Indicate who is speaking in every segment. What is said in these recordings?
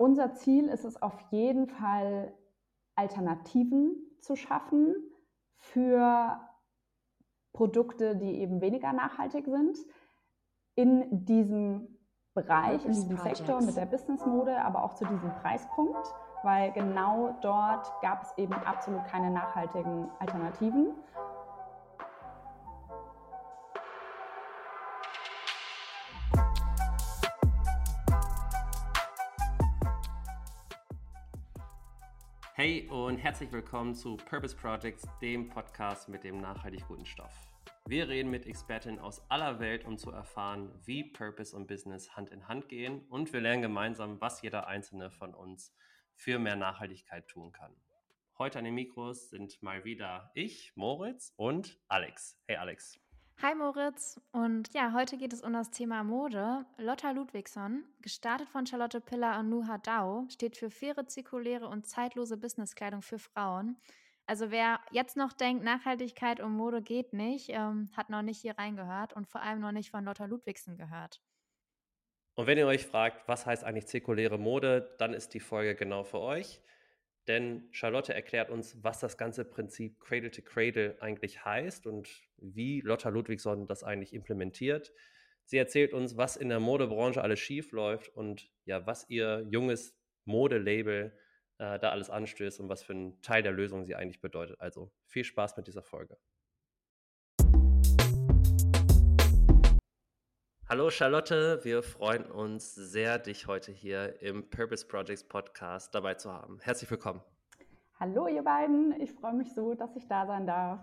Speaker 1: unser Ziel ist es auf jeden Fall, Alternativen zu schaffen für Produkte, die eben weniger nachhaltig sind, in diesem Bereich, in diesem Sektor mit der Businessmode, aber auch zu diesem Preispunkt, weil genau dort gab es eben absolut keine nachhaltigen Alternativen.
Speaker 2: Hey und herzlich willkommen zu Purpose Projects, dem Podcast mit dem nachhaltig guten Stoff. Wir reden mit Expertinnen aus aller Welt, um zu erfahren, wie Purpose und Business Hand in Hand gehen und wir lernen gemeinsam, was jeder einzelne von uns für mehr Nachhaltigkeit tun kann. Heute an den Mikros sind mal wieder ich, Moritz und Alex. Hey Alex.
Speaker 3: Hi Moritz und ja, heute geht es um das Thema Mode. Lotta Ludwigsson, gestartet von Charlotte Piller und Nuha Dao, steht für faire, zirkuläre und zeitlose Businesskleidung für Frauen. Also wer jetzt noch denkt, Nachhaltigkeit und Mode geht nicht, ähm, hat noch nicht hier reingehört und vor allem noch nicht von Lotta Ludwigsson gehört.
Speaker 2: Und wenn ihr euch fragt, was heißt eigentlich zirkuläre Mode, dann ist die Folge genau für euch. Denn Charlotte erklärt uns, was das ganze Prinzip Cradle to Cradle eigentlich heißt und wie Lotta Ludwigsson das eigentlich implementiert. Sie erzählt uns, was in der Modebranche alles schief läuft und ja, was ihr junges Modelabel äh, da alles anstößt und was für ein Teil der Lösung sie eigentlich bedeutet. Also viel Spaß mit dieser Folge. Hallo Charlotte, wir freuen uns sehr, dich heute hier im Purpose Projects Podcast dabei zu haben. Herzlich willkommen.
Speaker 1: Hallo ihr beiden, ich freue mich so, dass ich da sein darf.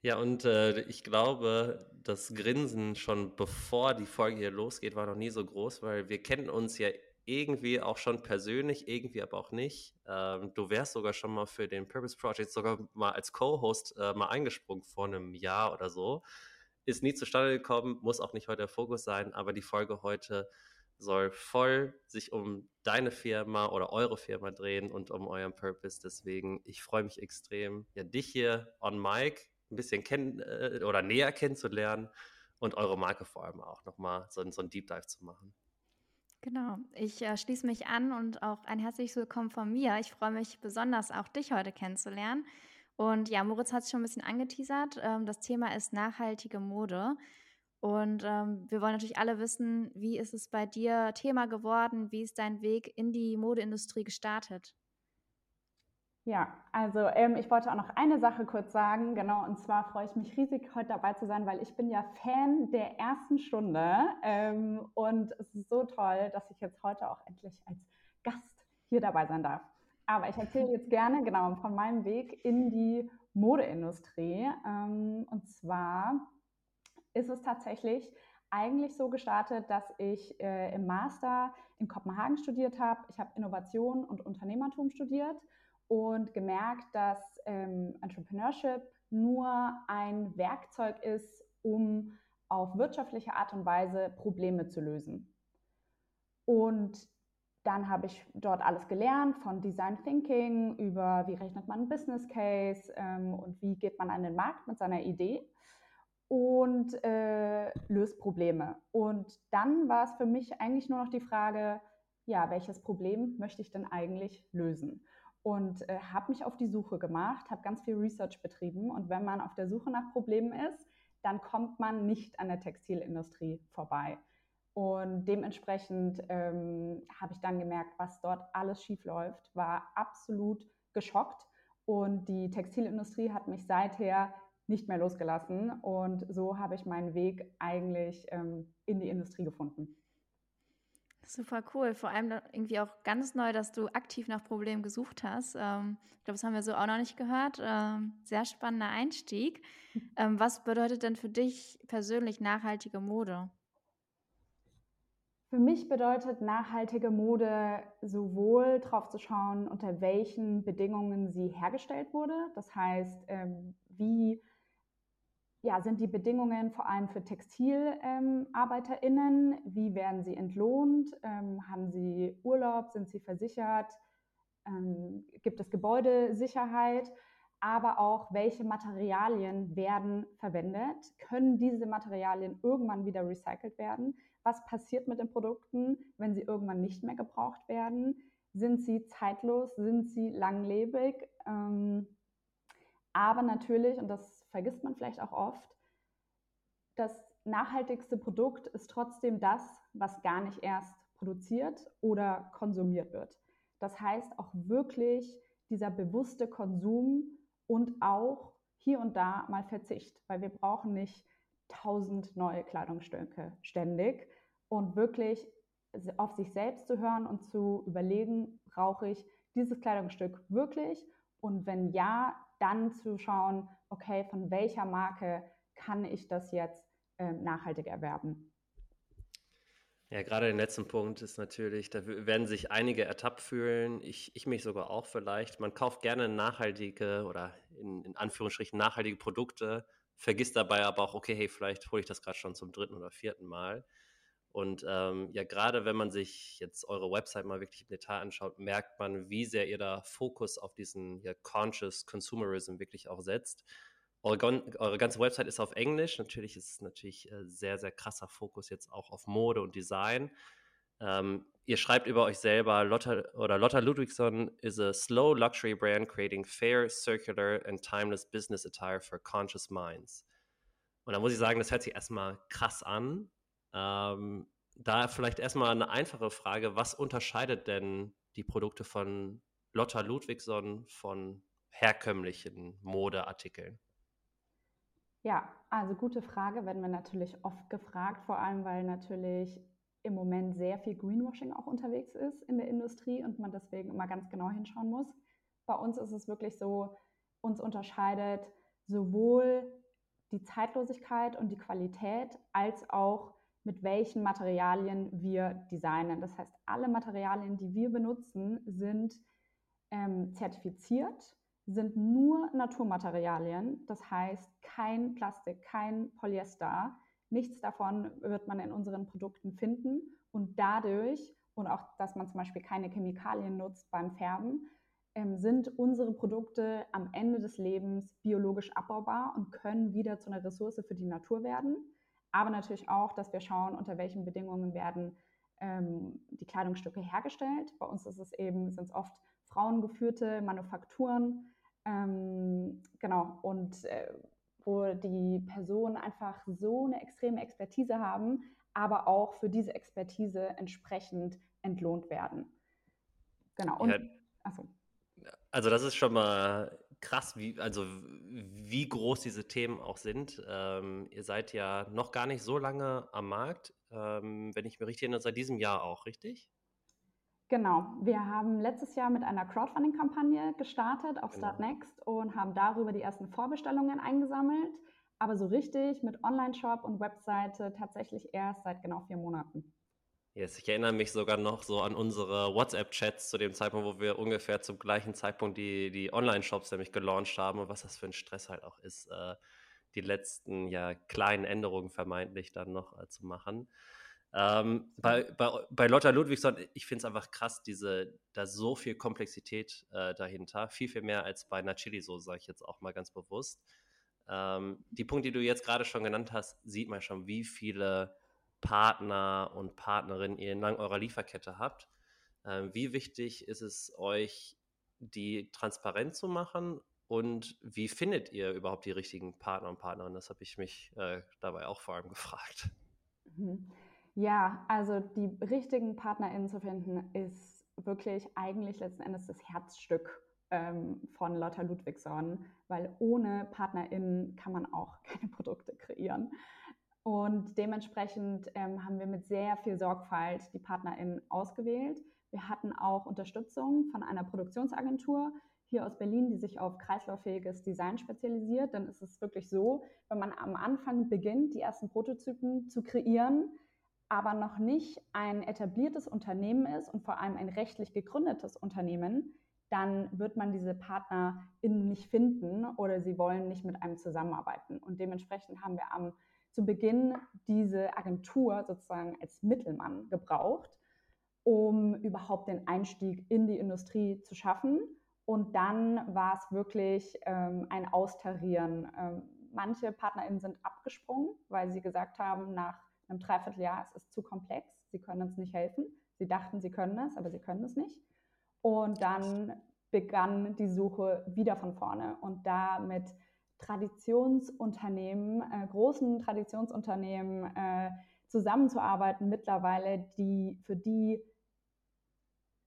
Speaker 2: Ja, und äh, ich glaube, das Grinsen schon bevor die Folge hier losgeht, war noch nie so groß, weil wir kennen uns ja irgendwie auch schon persönlich, irgendwie aber auch nicht. Ähm, du wärst sogar schon mal für den Purpose Project sogar mal als Co-Host äh, mal eingesprungen vor einem Jahr oder so ist nie zustande gekommen, muss auch nicht heute der Fokus sein, aber die Folge heute soll voll sich um deine Firma oder eure Firma drehen und um euren Purpose. Deswegen, ich freue mich extrem, ja, dich hier on Mic ein bisschen kennen äh, oder näher kennenzulernen und eure Marke vor allem auch nochmal so, so ein Deep Dive zu machen.
Speaker 3: Genau, ich äh, schließe mich an und auch ein herzliches Willkommen von mir. Ich freue mich besonders, auch dich heute kennenzulernen. Und ja, Moritz hat es schon ein bisschen angeteasert. Ähm, das Thema ist nachhaltige Mode. Und ähm, wir wollen natürlich alle wissen, wie ist es bei dir Thema geworden? Wie ist dein Weg in die Modeindustrie gestartet?
Speaker 1: Ja, also ähm, ich wollte auch noch eine Sache kurz sagen, genau, und zwar freue ich mich riesig, heute dabei zu sein, weil ich bin ja Fan der ersten Stunde ähm, und es ist so toll, dass ich jetzt heute auch endlich als Gast hier dabei sein darf. Aber ich erzähle jetzt gerne genau von meinem Weg in die Modeindustrie. Ähm, und zwar ist es tatsächlich eigentlich so gestartet, dass ich äh, im Master in Kopenhagen studiert habe. Ich habe Innovation und Unternehmertum studiert und gemerkt, dass ähm, Entrepreneurship nur ein Werkzeug ist, um auf wirtschaftliche Art und Weise Probleme zu lösen. Und dann habe ich dort alles gelernt, von Design Thinking über wie rechnet man einen Business Case ähm, und wie geht man an den Markt mit seiner Idee und äh, löst Probleme. Und dann war es für mich eigentlich nur noch die Frage, ja, welches Problem möchte ich denn eigentlich lösen? Und äh, habe mich auf die Suche gemacht, habe ganz viel Research betrieben. Und wenn man auf der Suche nach Problemen ist, dann kommt man nicht an der Textilindustrie vorbei. Und dementsprechend ähm, habe ich dann gemerkt, was dort alles schief läuft, war absolut geschockt. Und die Textilindustrie hat mich seither nicht mehr losgelassen. Und so habe ich meinen Weg eigentlich ähm, in die Industrie gefunden.
Speaker 3: Super cool. Vor allem irgendwie auch ganz neu, dass du aktiv nach Problemen gesucht hast. Ähm, ich glaube, das haben wir so auch noch nicht gehört. Ähm, sehr spannender Einstieg. Ähm, was bedeutet denn für dich persönlich nachhaltige Mode?
Speaker 1: Für mich bedeutet nachhaltige Mode sowohl darauf zu schauen, unter welchen Bedingungen sie hergestellt wurde. Das heißt, ähm, wie ja, sind die Bedingungen vor allem für TextilarbeiterInnen? Ähm, wie werden sie entlohnt? Ähm, haben sie Urlaub? Sind sie versichert? gibt es Gebäudesicherheit? Aber auch, welche Materialien werden verwendet? Können diese Materialien irgendwann wieder recycelt werden? Was passiert mit den Produkten, wenn sie irgendwann nicht mehr gebraucht werden? Sind sie zeitlos? Sind sie langlebig? Ähm, aber natürlich, und das vergisst man vielleicht auch oft, das nachhaltigste Produkt ist trotzdem das, was gar nicht erst produziert oder konsumiert wird. Das heißt auch wirklich dieser bewusste Konsum und auch hier und da mal Verzicht, weil wir brauchen nicht tausend neue Kleidungsstücke ständig und wirklich auf sich selbst zu hören und zu überlegen, brauche ich dieses Kleidungsstück wirklich? Und wenn ja, dann zu schauen, okay, von welcher Marke kann ich das jetzt äh, nachhaltig erwerben?
Speaker 2: Ja, gerade den letzten Punkt ist natürlich, da werden sich einige ertappt fühlen, ich, ich mich sogar auch vielleicht. Man kauft gerne nachhaltige oder in, in Anführungsstrichen nachhaltige Produkte, vergisst dabei aber auch, okay, hey, vielleicht hole ich das gerade schon zum dritten oder vierten Mal. Und ähm, ja, gerade wenn man sich jetzt eure Website mal wirklich im Detail anschaut, merkt man, wie sehr ihr da Fokus auf diesen ja, Conscious Consumerism wirklich auch setzt. Eure, eure, ganze Website ist auf Englisch. Natürlich ist es natürlich äh, sehr, sehr krasser Fokus jetzt auch auf Mode und Design. Ähm, ihr schreibt über euch selber, Lotta oder Lotta Ludwigson is a slow luxury brand creating fair, circular and timeless business attire for conscious minds. Und da muss ich sagen, das hört sich erstmal krass an. Ähm, da vielleicht erstmal eine einfache Frage, was unterscheidet denn die Produkte von Lotta Ludwigson von herkömmlichen Modeartikeln?
Speaker 1: Ja, also gute Frage, werden wir natürlich oft gefragt, vor allem weil natürlich im Moment sehr viel Greenwashing auch unterwegs ist in der Industrie und man deswegen immer ganz genau hinschauen muss. Bei uns ist es wirklich so, uns unterscheidet sowohl die Zeitlosigkeit und die Qualität als auch mit welchen Materialien wir designen. Das heißt, alle Materialien, die wir benutzen, sind ähm, zertifiziert sind nur Naturmaterialien, das heißt kein Plastik, kein Polyester. Nichts davon wird man in unseren Produkten finden und dadurch und auch, dass man zum Beispiel keine Chemikalien nutzt beim Färben, ähm, sind unsere Produkte am Ende des Lebens biologisch abbaubar und können wieder zu einer Ressource für die Natur werden. Aber natürlich auch, dass wir schauen, unter welchen Bedingungen werden ähm, die Kleidungsstücke hergestellt. Bei uns ist es eben, sind es oft frauengeführte Manufakturen, ähm, genau, und äh, wo die Personen einfach so eine extreme Expertise haben, aber auch für diese Expertise entsprechend entlohnt werden. Genau. Und, ja,
Speaker 2: achso. Also das ist schon mal krass, wie, also wie groß diese Themen auch sind. Ähm, ihr seid ja noch gar nicht so lange am Markt, ähm, wenn ich mir richtig erinnere, seit diesem Jahr auch, richtig?
Speaker 1: Genau, wir haben letztes Jahr mit einer Crowdfunding-Kampagne gestartet auf genau. Startnext und haben darüber die ersten Vorbestellungen eingesammelt, aber so richtig mit Online-Shop und Webseite tatsächlich erst seit genau vier Monaten.
Speaker 2: Yes, ich erinnere mich sogar noch so an unsere WhatsApp-Chats zu dem Zeitpunkt, wo wir ungefähr zum gleichen Zeitpunkt die, die Online-Shops nämlich gelauncht haben und was das für ein Stress halt auch ist, äh, die letzten ja kleinen Änderungen vermeintlich dann noch äh, zu machen. Ähm, bei, bei, bei Lotta Ludwigsson, ich finde es einfach krass, diese, da so viel Komplexität äh, dahinter, viel, viel mehr als bei einer Chili-Soße, sage ich jetzt auch mal ganz bewusst. Ähm, die Punkte, die du jetzt gerade schon genannt hast, sieht man schon, wie viele Partner und Partnerinnen ihr entlang eurer Lieferkette habt. Ähm, wie wichtig ist es euch, die transparent zu machen und wie findet ihr überhaupt die richtigen Partner und Partnerinnen? Das habe ich mich äh, dabei auch vor allem gefragt.
Speaker 1: Mhm. Ja, also die richtigen PartnerInnen zu finden, ist wirklich eigentlich letzten Endes das Herzstück ähm, von Lotta Ludwigson, weil ohne PartnerInnen kann man auch keine Produkte kreieren. Und dementsprechend ähm, haben wir mit sehr viel Sorgfalt die PartnerInnen ausgewählt. Wir hatten auch Unterstützung von einer Produktionsagentur hier aus Berlin, die sich auf kreislauffähiges Design spezialisiert. Dann ist es wirklich so, wenn man am Anfang beginnt, die ersten Prototypen zu kreieren, aber noch nicht ein etabliertes Unternehmen ist und vor allem ein rechtlich gegründetes Unternehmen, dann wird man diese PartnerInnen nicht finden oder sie wollen nicht mit einem zusammenarbeiten. Und dementsprechend haben wir am, zu Beginn diese Agentur sozusagen als Mittelmann gebraucht, um überhaupt den Einstieg in die Industrie zu schaffen. Und dann war es wirklich ähm, ein Austarieren. Ähm, manche PartnerInnen sind abgesprungen, weil sie gesagt haben, nach einem Dreivierteljahr, es ist zu komplex, sie können uns nicht helfen. Sie dachten, sie können es, aber sie können es nicht. Und dann begann die Suche wieder von vorne und da mit Traditionsunternehmen, äh, großen Traditionsunternehmen äh, zusammenzuarbeiten mittlerweile, die für die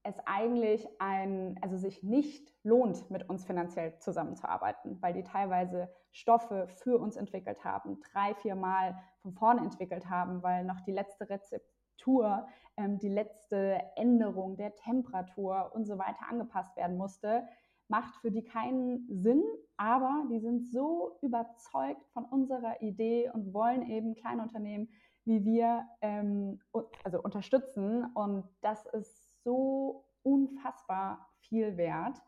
Speaker 1: es eigentlich ein, also sich nicht lohnt, mit uns finanziell zusammenzuarbeiten, weil die teilweise Stoffe für uns entwickelt haben, drei, vier Mal von vorne entwickelt haben, weil noch die letzte Rezeptur, ähm, die letzte Änderung der Temperatur und so weiter angepasst werden musste, macht für die keinen Sinn, aber die sind so überzeugt von unserer Idee und wollen eben Kleinunternehmen wie wir ähm, also unterstützen und das ist so unfassbar viel wert.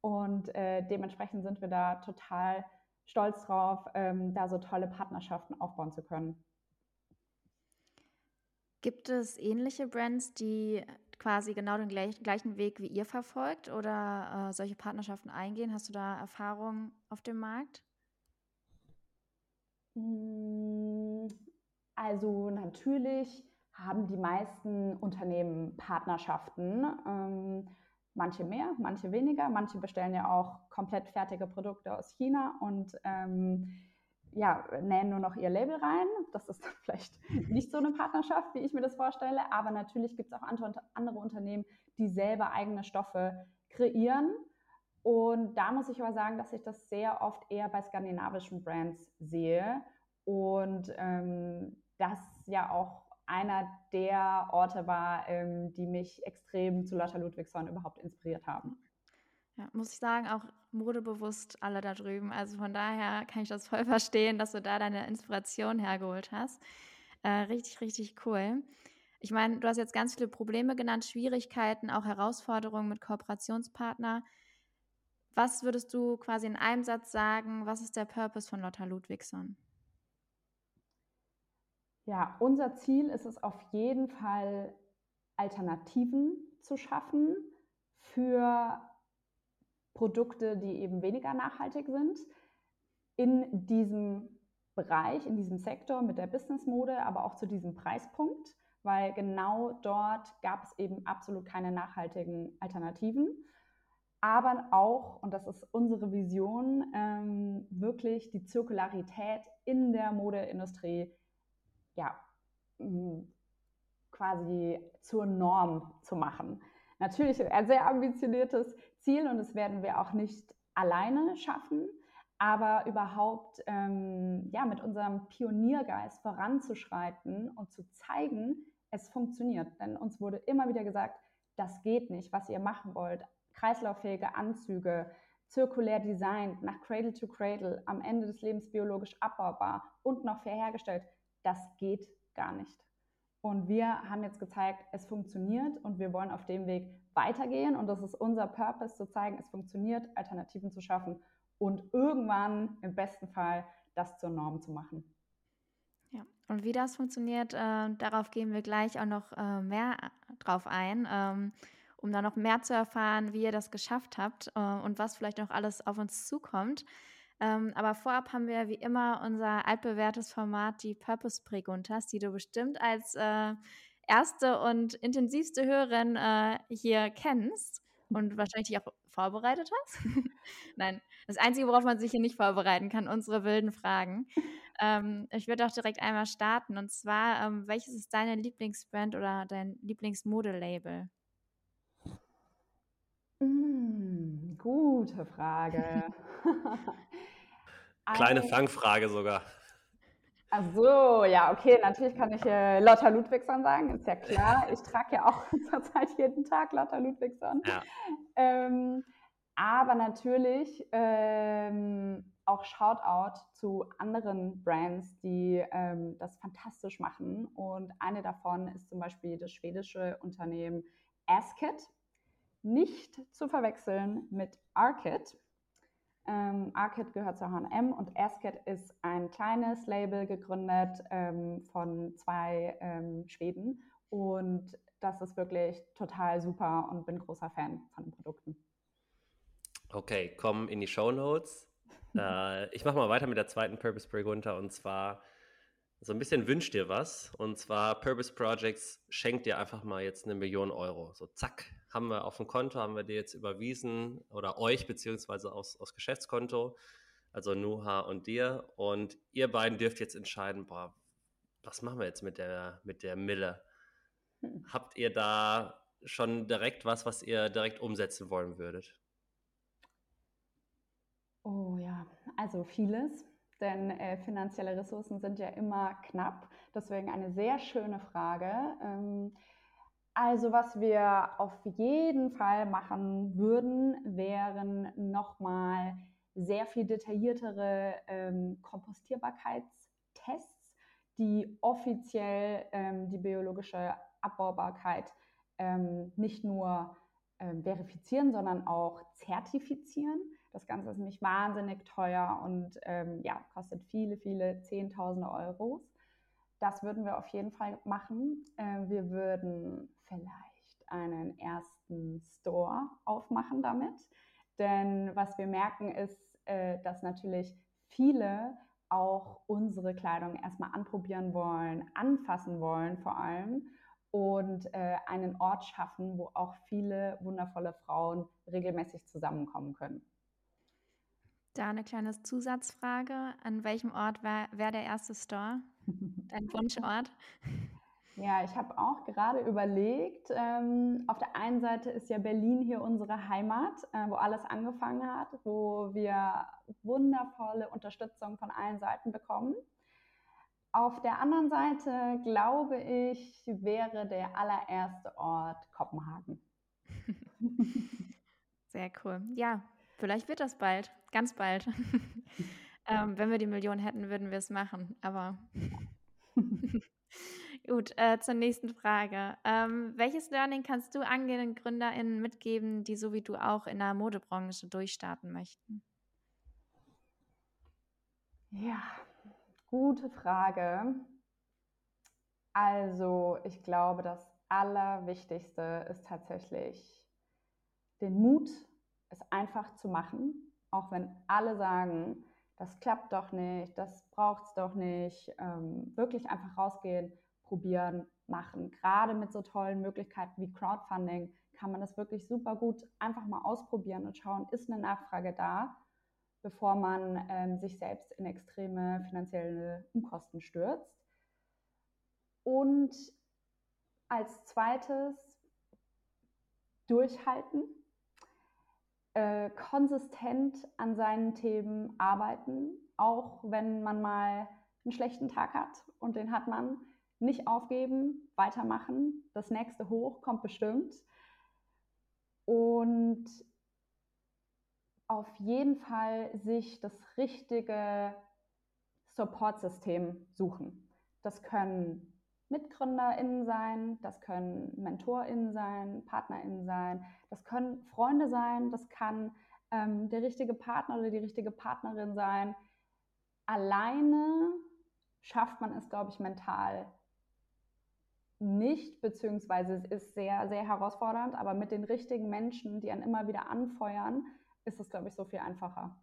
Speaker 1: Und äh, dementsprechend sind wir da total stolz drauf, ähm, da so tolle Partnerschaften aufbauen zu können.
Speaker 3: Gibt es ähnliche Brands, die quasi genau den gleich, gleichen Weg wie ihr verfolgt oder äh, solche Partnerschaften eingehen? Hast du da Erfahrungen auf dem Markt?
Speaker 1: Hm, also natürlich haben die meisten Unternehmen Partnerschaften. Ähm, manche mehr, manche weniger. Manche bestellen ja auch komplett fertige Produkte aus China und ähm, ja, nähen nur noch ihr Label rein. Das ist vielleicht nicht so eine Partnerschaft, wie ich mir das vorstelle. Aber natürlich gibt es auch andere, Unternehmen, die selber eigene Stoffe kreieren. Und da muss ich aber sagen, dass ich das sehr oft eher bei skandinavischen Brands sehe. Und ähm, das ja auch einer der Orte war, ähm, die mich extrem zu Lotta Ludwigsson überhaupt inspiriert haben.
Speaker 3: Ja, muss ich sagen, auch modebewusst alle da drüben. Also von daher kann ich das voll verstehen, dass du da deine Inspiration hergeholt hast. Äh, richtig, richtig cool. Ich meine, du hast jetzt ganz viele Probleme genannt, Schwierigkeiten, auch Herausforderungen mit Kooperationspartner. Was würdest du quasi in einem Satz sagen, was ist der Purpose von Lotta Ludwigsson?
Speaker 1: Ja, unser Ziel ist es auf jeden Fall, Alternativen zu schaffen für Produkte, die eben weniger nachhaltig sind. In diesem Bereich, in diesem Sektor mit der Businessmode, aber auch zu diesem Preispunkt, weil genau dort gab es eben absolut keine nachhaltigen Alternativen. Aber auch, und das ist unsere Vision, ähm, wirklich die Zirkularität in der Modeindustrie ja, quasi zur Norm zu machen. Natürlich ein sehr ambitioniertes Ziel und das werden wir auch nicht alleine schaffen, aber überhaupt ähm, ja, mit unserem Pioniergeist voranzuschreiten und zu zeigen, es funktioniert. Denn uns wurde immer wieder gesagt, das geht nicht, was ihr machen wollt. Kreislauffähige Anzüge, zirkulär designt, nach Cradle to Cradle, am Ende des Lebens biologisch abbaubar und noch fair hergestellt das geht gar nicht. Und wir haben jetzt gezeigt, es funktioniert und wir wollen auf dem Weg weitergehen. Und das ist unser Purpose, zu zeigen, es funktioniert, Alternativen zu schaffen und irgendwann im besten Fall das zur Norm zu machen.
Speaker 3: Ja, und wie das funktioniert, äh, darauf gehen wir gleich auch noch äh, mehr drauf ein, ähm, um da noch mehr zu erfahren, wie ihr das geschafft habt äh, und was vielleicht noch alles auf uns zukommt. Ähm, aber vorab haben wir wie immer unser altbewährtes Format, die Purpose Preguntas, die du bestimmt als äh, erste und intensivste Hörerin äh, hier kennst und wahrscheinlich auch vorbereitet hast. Nein, das Einzige, worauf man sich hier nicht vorbereiten kann, unsere wilden Fragen. Ähm, ich würde auch direkt einmal starten. Und zwar, ähm, welches ist deine Lieblingsbrand oder dein Lieblingsmodelabel?
Speaker 1: Mm, gute Frage.
Speaker 2: Kleine Fangfrage sogar.
Speaker 1: Ach so, ja, okay, natürlich kann ich äh, Lotta Ludwigsson sagen, ist ja klar. Ich trage ja auch zurzeit jeden Tag Lotta Ludwigsson. Ja. Ähm, aber natürlich ähm, auch Shoutout zu anderen Brands, die ähm, das fantastisch machen. Und eine davon ist zum Beispiel das schwedische Unternehmen Asket. Nicht zu verwechseln mit Arket. Ähm, Arcade gehört zu H&M und Asket ist ein kleines Label gegründet ähm, von zwei ähm, Schweden und das ist wirklich total super und bin großer Fan von den Produkten.
Speaker 2: Okay, kommen in die Show Notes. äh, ich mache mal weiter mit der zweiten Purpose Break runter und zwar so ein bisschen wünscht dir was. Und zwar Purpose Projects schenkt dir einfach mal jetzt eine Million Euro. So zack, haben wir auf dem Konto, haben wir dir jetzt überwiesen oder euch beziehungsweise aus, aus Geschäftskonto, also Nuha und dir. Und ihr beiden dürft jetzt entscheiden, boah, was machen wir jetzt mit der, mit der Mille? Hm. Habt ihr da schon direkt was, was ihr direkt umsetzen wollen würdet?
Speaker 1: Oh ja, also vieles denn äh, finanzielle Ressourcen sind ja immer knapp. Deswegen eine sehr schöne Frage. Ähm, also was wir auf jeden Fall machen würden, wären nochmal sehr viel detailliertere ähm, Kompostierbarkeitstests, die offiziell ähm, die biologische Abbaubarkeit ähm, nicht nur ähm, verifizieren, sondern auch zertifizieren. Das Ganze ist nämlich wahnsinnig teuer und ähm, ja, kostet viele, viele Zehntausende Euros. Das würden wir auf jeden Fall machen. Äh, wir würden vielleicht einen ersten Store aufmachen damit. Denn was wir merken ist, äh, dass natürlich viele auch unsere Kleidung erstmal anprobieren wollen, anfassen wollen vor allem und äh, einen Ort schaffen, wo auch viele wundervolle Frauen regelmäßig zusammenkommen können.
Speaker 3: Da eine kleine Zusatzfrage. An welchem Ort wäre wär der erste Store? Dein Wunschort?
Speaker 1: Ja, ich habe auch gerade überlegt, ähm, auf der einen Seite ist ja Berlin hier unsere Heimat, äh, wo alles angefangen hat, wo wir wundervolle Unterstützung von allen Seiten bekommen. Auf der anderen Seite glaube ich, wäre der allererste Ort Kopenhagen.
Speaker 3: Sehr cool. Ja, Vielleicht wird das bald, ganz bald. ähm, wenn wir die Million hätten, würden wir es machen. Aber gut, äh, zur nächsten Frage. Ähm, welches Learning kannst du angehenden GründerInnen mitgeben, die so wie du auch in der Modebranche durchstarten möchten?
Speaker 1: Ja, gute Frage. Also, ich glaube, das Allerwichtigste ist tatsächlich den Mut es einfach zu machen, auch wenn alle sagen, das klappt doch nicht, das braucht es doch nicht. Ähm, wirklich einfach rausgehen, probieren, machen. Gerade mit so tollen Möglichkeiten wie Crowdfunding kann man das wirklich super gut einfach mal ausprobieren und schauen, ist eine Nachfrage da, bevor man ähm, sich selbst in extreme finanzielle Unkosten stürzt. Und als zweites durchhalten, äh, konsistent an seinen Themen arbeiten, auch wenn man mal einen schlechten Tag hat und den hat man. Nicht aufgeben, weitermachen. Das nächste Hoch kommt bestimmt. Und auf jeden Fall sich das richtige Support-System suchen. Das können MitgründerInnen sein, das können MentorInnen sein, PartnerInnen sein, das können Freunde sein, das kann ähm, der richtige Partner oder die richtige Partnerin sein. Alleine schafft man es, glaube ich, mental nicht, beziehungsweise es ist sehr, sehr herausfordernd, aber mit den richtigen Menschen, die einen immer wieder anfeuern, ist es, glaube ich, so viel einfacher.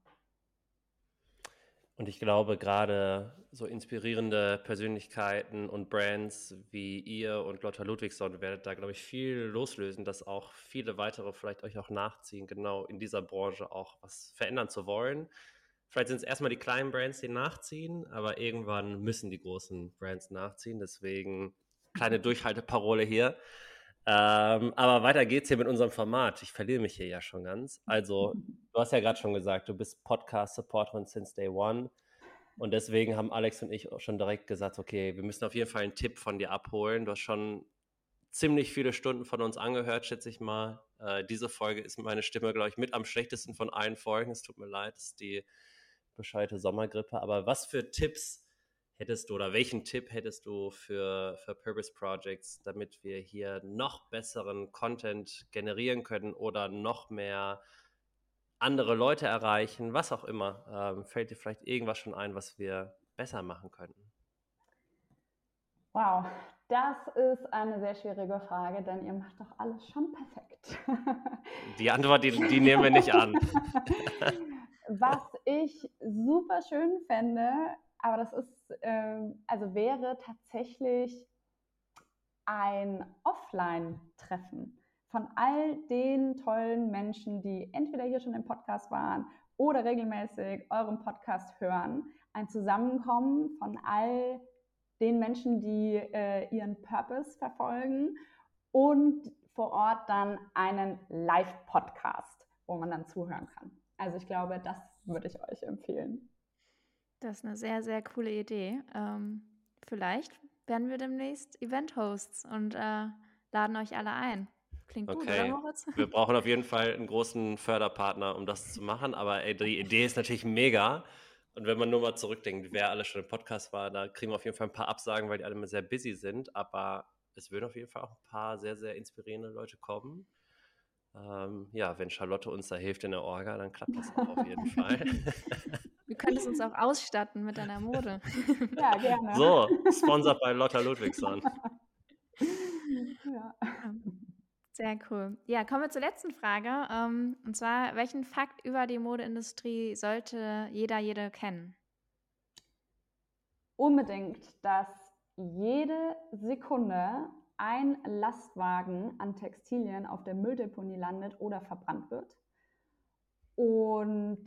Speaker 2: Und ich glaube, gerade so inspirierende Persönlichkeiten und Brands wie ihr und Lotta Ludwigsson werdet da, glaube ich, viel loslösen, dass auch viele weitere vielleicht euch auch nachziehen, genau in dieser Branche auch was verändern zu wollen. Vielleicht sind es erstmal die kleinen Brands, die nachziehen, aber irgendwann müssen die großen Brands nachziehen. Deswegen kleine Durchhalteparole hier. Ähm, aber weiter geht's hier mit unserem Format. Ich verliere mich hier ja schon ganz. Also, du hast ja gerade schon gesagt, du bist Podcast-Supporterin since day one. Und deswegen haben Alex und ich auch schon direkt gesagt, okay, wir müssen auf jeden Fall einen Tipp von dir abholen. Du hast schon ziemlich viele Stunden von uns angehört, schätze ich mal. Äh, diese Folge ist meine Stimme, glaube ich, mit am schlechtesten von allen Folgen. Es tut mir leid, es ist die bescheuerte Sommergrippe. Aber was für Tipps hättest du oder welchen Tipp hättest du für, für Purpose Projects, damit wir hier noch besseren Content generieren können oder noch mehr andere Leute erreichen, was auch immer? Ähm, fällt dir vielleicht irgendwas schon ein, was wir besser machen könnten?
Speaker 1: Wow, das ist eine sehr schwierige Frage, denn ihr macht doch alles schon perfekt.
Speaker 2: Die Antwort, die, die nehmen wir nicht an.
Speaker 1: Was ich super schön fände, aber das ist ähm, also wäre tatsächlich ein Offline-Treffen von all den tollen Menschen, die entweder hier schon im Podcast waren oder regelmäßig euren Podcast hören, ein Zusammenkommen von all den Menschen, die äh, ihren Purpose verfolgen und vor Ort dann einen Live-Podcast, wo man dann zuhören kann. Also ich glaube, das würde ich euch empfehlen.
Speaker 3: Das ist eine sehr, sehr coole Idee. Ähm, vielleicht werden wir demnächst Event-Hosts und äh, laden euch alle ein. Klingt okay. gut, oder Moritz?
Speaker 2: Wir brauchen auf jeden Fall einen großen Förderpartner, um das zu machen. Aber ey, die Idee ist natürlich mega. Und wenn man nur mal zurückdenkt, wer alles schon im Podcast war, da kriegen wir auf jeden Fall ein paar Absagen, weil die alle immer sehr busy sind. Aber es würden auf jeden Fall auch ein paar sehr, sehr inspirierende Leute kommen. Ähm, ja, wenn Charlotte uns da hilft in der Orga, dann klappt das auch auf jeden Fall.
Speaker 3: Wir können es uns auch ausstatten mit deiner Mode.
Speaker 1: Ja, gerne.
Speaker 2: So, sponsored bei Lotta Ludwigsson.
Speaker 3: Ja. Sehr cool. Ja, kommen wir zur letzten Frage. Ähm, und zwar, welchen Fakt über die Modeindustrie sollte jeder, jede kennen?
Speaker 1: Unbedingt, dass jede Sekunde ein Lastwagen an Textilien auf der Mülldeponie landet oder verbrannt wird. Und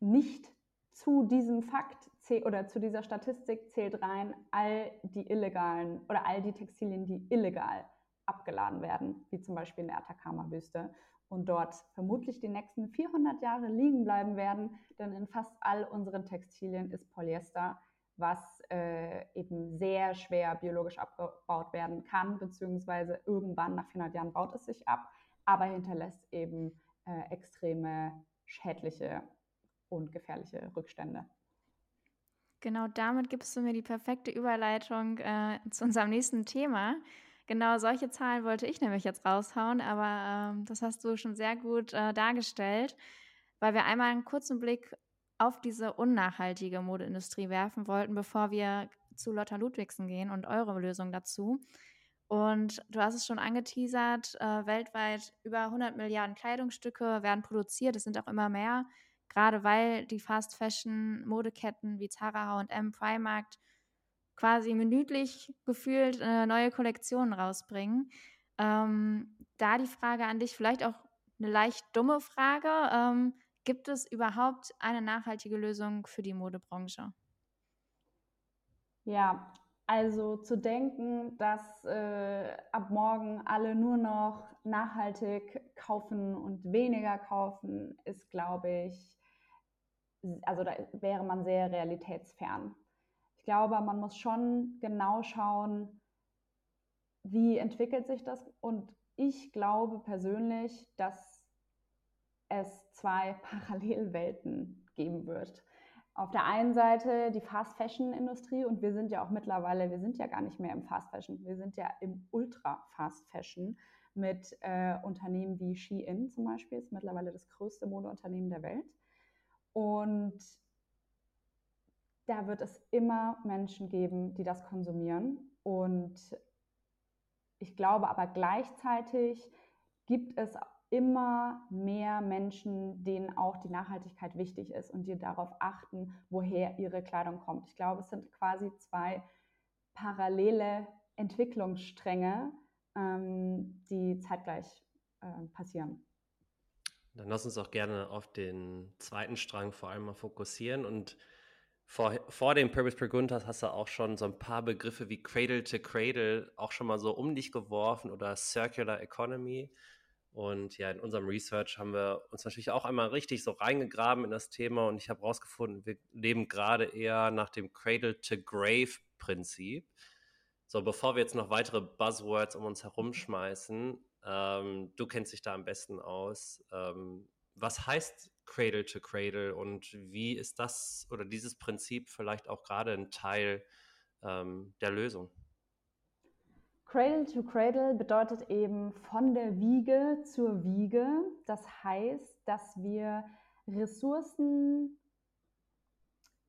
Speaker 1: nicht zu diesem Fakt oder zu dieser Statistik zählt rein all die illegalen oder all die Textilien, die illegal abgeladen werden, wie zum Beispiel in der Atacama-Wüste und dort vermutlich die nächsten 400 Jahre liegen bleiben werden, denn in fast all unseren Textilien ist Polyester, was äh, eben sehr schwer biologisch abgebaut werden kann, beziehungsweise irgendwann nach 400 Jahren baut es sich ab, aber hinterlässt eben äh, extreme schädliche und gefährliche Rückstände.
Speaker 3: Genau damit gibst du mir die perfekte Überleitung äh, zu unserem nächsten Thema. Genau solche Zahlen wollte ich nämlich jetzt raushauen, aber ähm, das hast du schon sehr gut äh, dargestellt, weil wir einmal einen kurzen Blick auf diese unnachhaltige Modeindustrie werfen wollten, bevor wir zu Lotta Ludwigsen gehen und eure Lösung dazu. Und du hast es schon angeteasert, äh, weltweit über 100 Milliarden Kleidungsstücke werden produziert, es sind auch immer mehr, gerade weil die Fast Fashion Modeketten wie Zara, H&M, Primark quasi minütlich gefühlt äh, neue Kollektionen rausbringen. Ähm, da die Frage an dich, vielleicht auch eine leicht dumme Frage. Ähm, gibt es überhaupt eine nachhaltige Lösung für die Modebranche?
Speaker 1: Ja, also zu denken, dass äh, ab morgen alle nur noch nachhaltig kaufen und weniger kaufen, ist, glaube ich, also da wäre man sehr realitätsfern glaube, man muss schon genau schauen, wie entwickelt sich das. Und ich glaube persönlich, dass es zwei Parallelwelten geben wird. Auf der einen Seite die Fast Fashion Industrie und wir sind ja auch mittlerweile, wir sind ja gar nicht mehr im Fast Fashion, wir sind ja im Ultra Fast Fashion mit äh, Unternehmen wie Shein zum Beispiel, ist mittlerweile das größte Modeunternehmen der Welt. Und da wird es immer Menschen geben, die das konsumieren. Und ich glaube aber gleichzeitig gibt es immer mehr Menschen, denen auch die Nachhaltigkeit wichtig ist und die darauf achten, woher ihre Kleidung kommt. Ich glaube, es sind quasi zwei parallele Entwicklungsstränge, ähm, die zeitgleich äh, passieren.
Speaker 2: Dann lass uns auch gerne auf den zweiten Strang vor allem mal fokussieren und vor, vor dem Purpose Preguntas hast du auch schon so ein paar Begriffe wie Cradle to Cradle auch schon mal so um dich geworfen oder Circular Economy. Und ja, in unserem Research haben wir uns natürlich auch einmal richtig so reingegraben in das Thema und ich habe herausgefunden, wir leben gerade eher nach dem Cradle to Grave Prinzip. So, bevor wir jetzt noch weitere Buzzwords um uns herumschmeißen, ähm, du kennst dich da am besten aus. Ähm, was heißt Cradle to Cradle und wie ist das oder dieses Prinzip vielleicht auch gerade ein Teil ähm, der Lösung?
Speaker 1: Cradle to Cradle bedeutet eben von der Wiege zur Wiege. Das heißt, dass wir Ressourcen,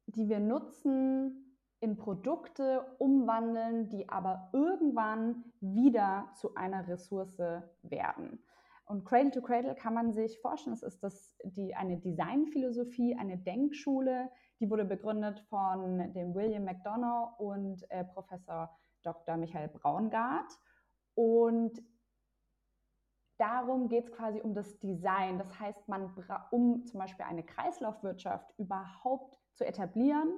Speaker 1: die wir nutzen, in Produkte umwandeln, die aber irgendwann wieder zu einer Ressource werden. Und Cradle to Cradle kann man sich vorstellen, es ist das, die, eine Designphilosophie, eine Denkschule, Die wurde begründet von dem William McDonough und äh, Professor Dr. Michael Braungart. Und darum geht es quasi um das Design. Das heißt, man um zum Beispiel eine Kreislaufwirtschaft überhaupt zu etablieren,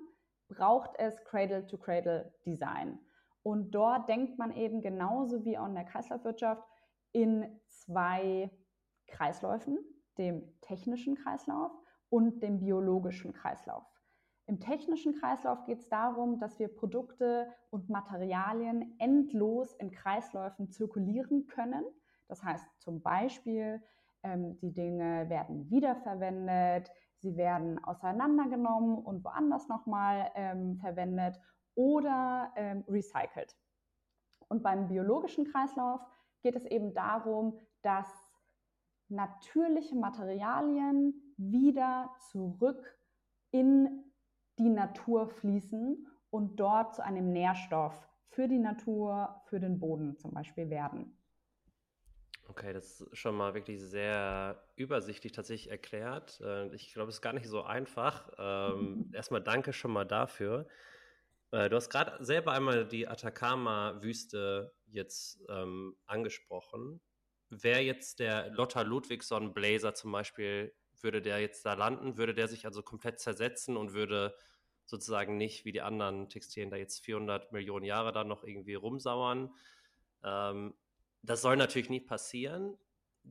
Speaker 1: braucht es Cradle-to-Cradle-Design. Und dort denkt man eben genauso wie auch in der Kreislaufwirtschaft in zwei Kreisläufen, dem technischen Kreislauf und dem biologischen Kreislauf. Im technischen Kreislauf geht es darum, dass wir Produkte und Materialien endlos in Kreisläufen zirkulieren können. Das heißt zum Beispiel, ähm, die Dinge werden wiederverwendet, sie werden auseinandergenommen und woanders nochmal ähm, verwendet oder ähm, recycelt. Und beim biologischen Kreislauf geht es eben darum, dass natürliche Materialien wieder zurück in die Natur fließen und dort zu einem Nährstoff für die Natur, für den Boden zum Beispiel werden.
Speaker 2: Okay, das ist schon mal wirklich sehr übersichtlich tatsächlich erklärt. Äh, ich glaube, es ist gar nicht so einfach. Ähm, erstmal danke schon mal dafür. Äh, du hast gerade selber einmal die Atacama-Wüste jetzt ähm, angesprochen. Wäre jetzt der Lotta Ludwigsson Blazer zum Beispiel, würde der jetzt da landen, würde der sich also komplett zersetzen und würde sozusagen nicht wie die anderen Textilien da jetzt 400 Millionen Jahre da noch irgendwie rumsauern. Ähm, das soll natürlich nicht passieren,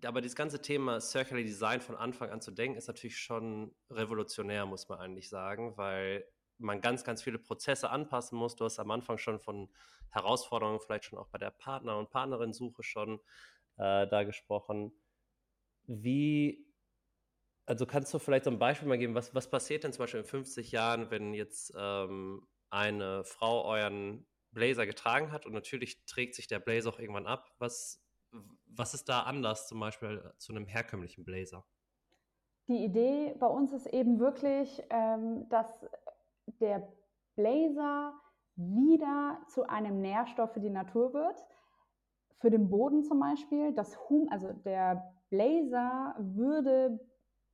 Speaker 2: aber das ganze Thema Circular Design von Anfang an zu denken, ist natürlich schon revolutionär, muss man eigentlich sagen, weil man ganz, ganz viele Prozesse anpassen muss. Du hast am Anfang schon von Herausforderungen, vielleicht schon auch bei der Partner- und Partnerin-Suche schon äh, da gesprochen. Wie, also kannst du vielleicht so ein Beispiel mal geben, was, was passiert denn zum Beispiel in 50 Jahren, wenn jetzt ähm, eine Frau euren Blazer getragen hat und natürlich trägt sich der Blazer auch irgendwann ab. Was, was ist da anders zum Beispiel zu einem herkömmlichen Blazer?
Speaker 1: Die Idee bei uns ist eben wirklich, ähm, dass der Blazer wieder zu einem Nährstoff für die Natur wird. Für den Boden zum Beispiel, das hum, also der Blazer würde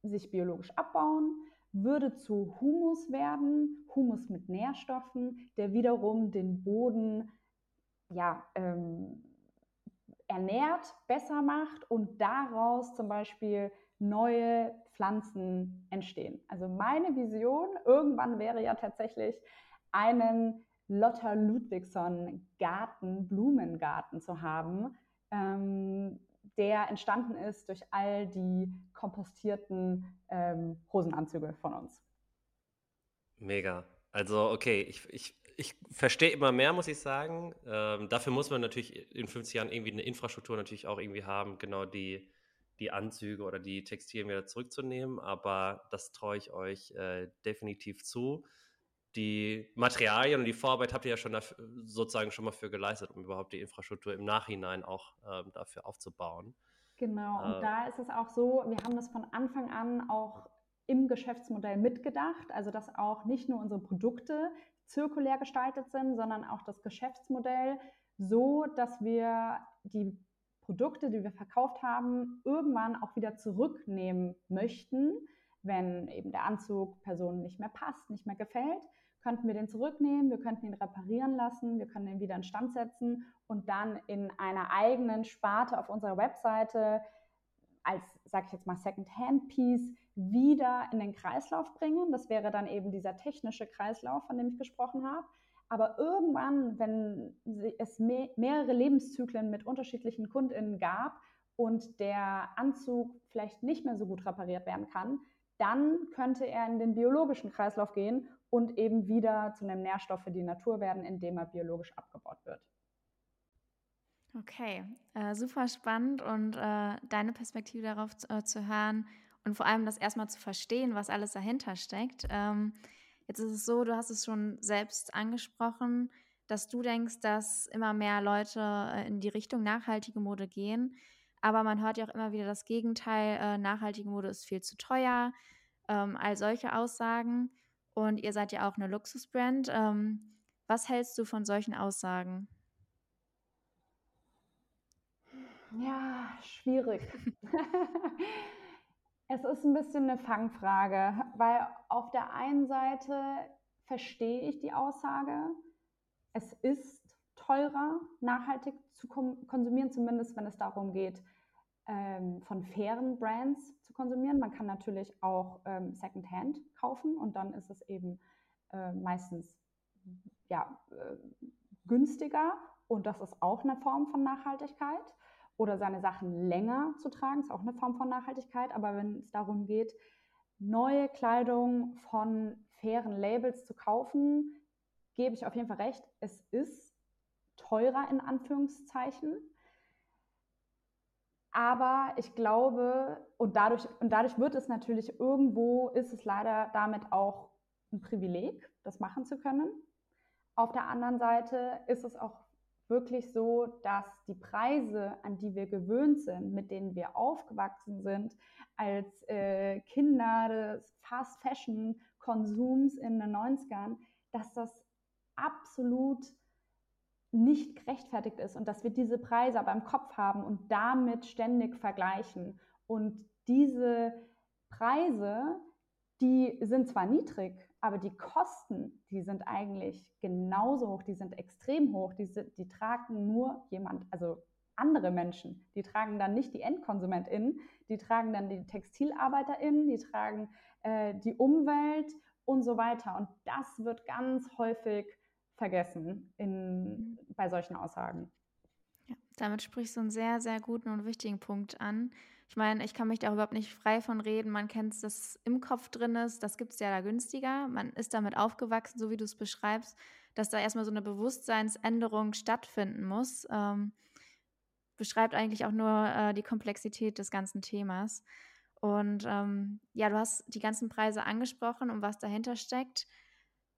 Speaker 1: sich biologisch abbauen, würde zu Humus werden, Humus mit Nährstoffen, der wiederum den Boden ja, ähm, ernährt, besser macht und daraus zum Beispiel neue Pflanzen entstehen. Also meine Vision irgendwann wäre ja tatsächlich einen Lotta Ludwigsson Garten, Blumengarten zu haben, ähm, der entstanden ist durch all die kompostierten ähm, Hosenanzüge von uns.
Speaker 2: Mega. Also, okay, ich, ich, ich verstehe immer mehr, muss ich sagen. Ähm, dafür muss man natürlich in 50 Jahren irgendwie eine Infrastruktur natürlich auch irgendwie haben, genau die, die Anzüge oder die Textilien wieder zurückzunehmen. Aber das traue ich euch äh, definitiv zu die Materialien und die Vorarbeit habt ihr ja schon dafür, sozusagen schon mal für geleistet, um überhaupt die Infrastruktur im Nachhinein auch ähm, dafür aufzubauen.
Speaker 1: Genau, und äh, da ist es auch so, wir haben das von Anfang an auch im Geschäftsmodell mitgedacht, also dass auch nicht nur unsere Produkte zirkulär gestaltet sind, sondern auch das Geschäftsmodell so, dass wir die Produkte, die wir verkauft haben, irgendwann auch wieder zurücknehmen möchten, wenn eben der Anzug Personen nicht mehr passt, nicht mehr gefällt könnten wir den zurücknehmen, wir könnten ihn reparieren lassen, wir können ihn wieder in Stand setzen und dann in einer eigenen Sparte auf unserer Webseite als, sage ich jetzt mal, Second-Hand-Piece wieder in den Kreislauf bringen. Das wäre dann eben dieser technische Kreislauf, von dem ich gesprochen habe. Aber irgendwann, wenn es mehrere Lebenszyklen mit unterschiedlichen KundInnen gab und der Anzug vielleicht nicht mehr so gut repariert werden kann, dann könnte er in den biologischen Kreislauf gehen und eben wieder zu einem Nährstoff für die Natur werden, indem er biologisch abgebaut wird.
Speaker 3: Okay, äh, super spannend und äh, deine Perspektive darauf äh, zu hören und vor allem das erstmal zu verstehen, was alles dahinter steckt. Ähm, jetzt ist es so, du hast es schon selbst angesprochen, dass du denkst, dass immer mehr Leute äh, in die Richtung nachhaltige Mode gehen. Aber man hört ja auch immer wieder das Gegenteil, äh, nachhaltige Mode ist viel zu teuer, ähm, all solche Aussagen. Und ihr seid ja auch eine Luxusbrand. Ähm, was hältst du von solchen Aussagen?
Speaker 1: Ja, schwierig. Es ist ein bisschen eine Fangfrage, weil auf der einen Seite verstehe ich die Aussage, es ist teurer, nachhaltig zu konsumieren, zumindest wenn es darum geht, ähm, von fairen Brands zu konsumieren. Man kann natürlich auch ähm, Secondhand kaufen und dann ist es eben äh, meistens ja, äh, günstiger und das ist auch eine Form von Nachhaltigkeit. Oder seine Sachen länger zu tragen, ist auch eine Form von Nachhaltigkeit. Aber wenn es darum geht, neue Kleidung von fairen Labels zu kaufen, gebe ich auf jeden Fall recht. Es ist teurer in Anführungszeichen. Aber ich glaube, und dadurch, und dadurch wird es natürlich irgendwo, ist es leider damit auch ein Privileg, das machen zu können. Auf der anderen Seite ist es auch wirklich so, dass die Preise, an die wir gewöhnt sind, mit denen wir aufgewachsen sind, als äh, Kinder des Fast Fashion Konsums in den 90ern, dass das absolut nicht gerechtfertigt ist und dass wir diese Preise aber im Kopf haben und damit ständig vergleichen. Und diese Preise, die sind zwar niedrig, aber die Kosten, die sind eigentlich genauso hoch, die sind extrem hoch, die, sind, die tragen nur jemand, also andere Menschen, die tragen dann nicht die EndkonsumentInnen, die tragen dann die TextilarbeiterInnen, die tragen äh, die Umwelt und so weiter. Und das wird ganz häufig vergessen in, bei solchen Aussagen.
Speaker 3: Ja, damit sprichst du einen sehr, sehr guten und wichtigen Punkt an. Ich meine, ich kann mich da überhaupt nicht frei von reden. Man kennt es, dass im Kopf drin ist, das gibt es ja da günstiger. Man ist damit aufgewachsen, so wie du es beschreibst, dass da erstmal so eine Bewusstseinsänderung stattfinden muss. Ähm, beschreibt eigentlich auch nur äh, die Komplexität des ganzen Themas. Und ähm, ja, du hast die ganzen Preise angesprochen und was dahinter steckt.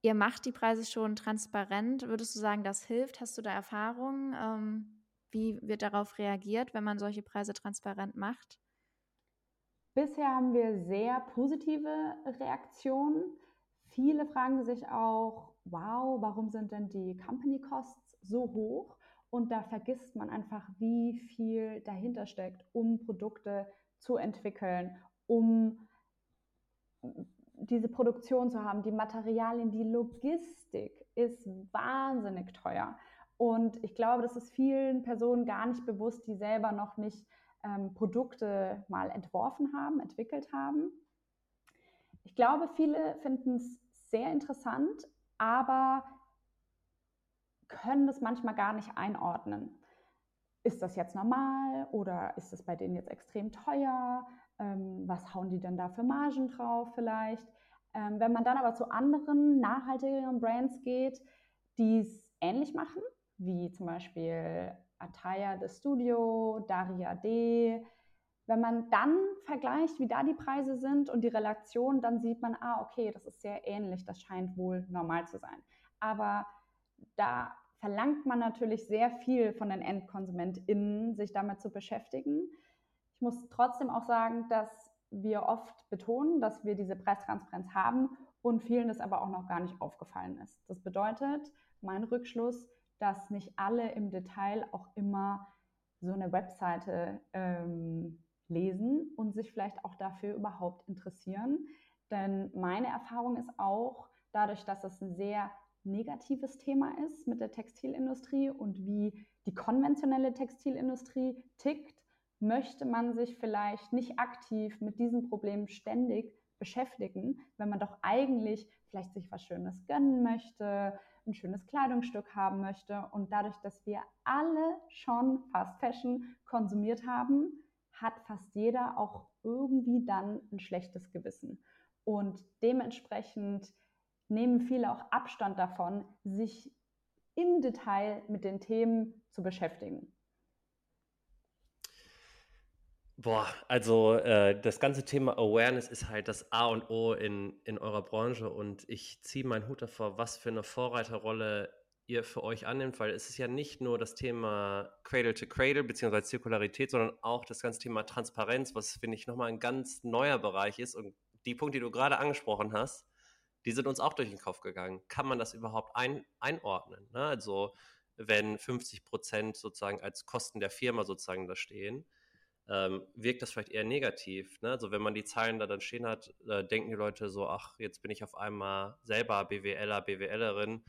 Speaker 3: Ihr macht die Preise schon transparent. Würdest du sagen, das hilft? Hast du da Erfahrungen? Ähm, wie wird darauf reagiert, wenn man solche Preise transparent macht?
Speaker 1: Bisher haben wir sehr positive Reaktionen. Viele fragen sich auch, wow, warum sind denn die Company Costs so hoch? Und da vergisst man einfach, wie viel dahinter steckt, um Produkte zu entwickeln, um diese Produktion zu haben, die Materialien, die Logistik ist wahnsinnig teuer. Und ich glaube, das ist vielen Personen gar nicht bewusst, die selber noch nicht ähm, Produkte mal entworfen haben, entwickelt haben. Ich glaube, viele finden es sehr interessant, aber können das manchmal gar nicht einordnen. Ist das jetzt normal oder ist das bei denen jetzt extrem teuer? Ähm, was hauen die denn da für Margen drauf vielleicht. Ähm, wenn man dann aber zu anderen nachhaltigeren Brands geht, die es ähnlich machen, wie zum Beispiel Ataya The Studio, Daria D, wenn man dann vergleicht, wie da die Preise sind und die Relation, dann sieht man, ah, okay, das ist sehr ähnlich, das scheint wohl normal zu sein. Aber da verlangt man natürlich sehr viel von den EndkonsumentInnen, sich damit zu beschäftigen. Ich muss trotzdem auch sagen, dass wir oft betonen, dass wir diese Preistransparenz haben und vielen das aber auch noch gar nicht aufgefallen ist. Das bedeutet, mein Rückschluss, dass nicht alle im Detail auch immer so eine Webseite ähm, lesen und sich vielleicht auch dafür überhaupt interessieren. Denn meine Erfahrung ist auch, dadurch, dass es ein sehr negatives Thema ist mit der Textilindustrie und wie die konventionelle Textilindustrie tickt, möchte man sich vielleicht nicht aktiv mit diesem Problem ständig beschäftigen, wenn man doch eigentlich vielleicht sich was Schönes gönnen möchte, ein schönes Kleidungsstück haben möchte. Und dadurch, dass wir alle schon Fast Fashion konsumiert haben, hat fast jeder auch irgendwie dann ein schlechtes Gewissen. Und dementsprechend nehmen viele auch Abstand davon, sich im Detail mit den Themen zu beschäftigen.
Speaker 2: Boah, also äh, das ganze Thema Awareness ist halt das A und O in, in eurer Branche und ich ziehe meinen Hut davor, was für eine Vorreiterrolle ihr für euch annimmt, weil es ist ja nicht nur das Thema Cradle to Cradle bzw. Zirkularität, sondern auch das ganze Thema Transparenz, was finde ich nochmal ein ganz neuer Bereich ist und die Punkte, die du gerade angesprochen hast, die sind uns auch durch den Kopf gegangen. Kann man das überhaupt ein, einordnen? Ne? Also wenn 50 Prozent sozusagen als Kosten der Firma sozusagen da stehen ähm, wirkt das vielleicht eher negativ. Ne? Also wenn man die Zahlen da dann stehen hat, äh, denken die Leute so, ach, jetzt bin ich auf einmal selber BWLer, BWLerin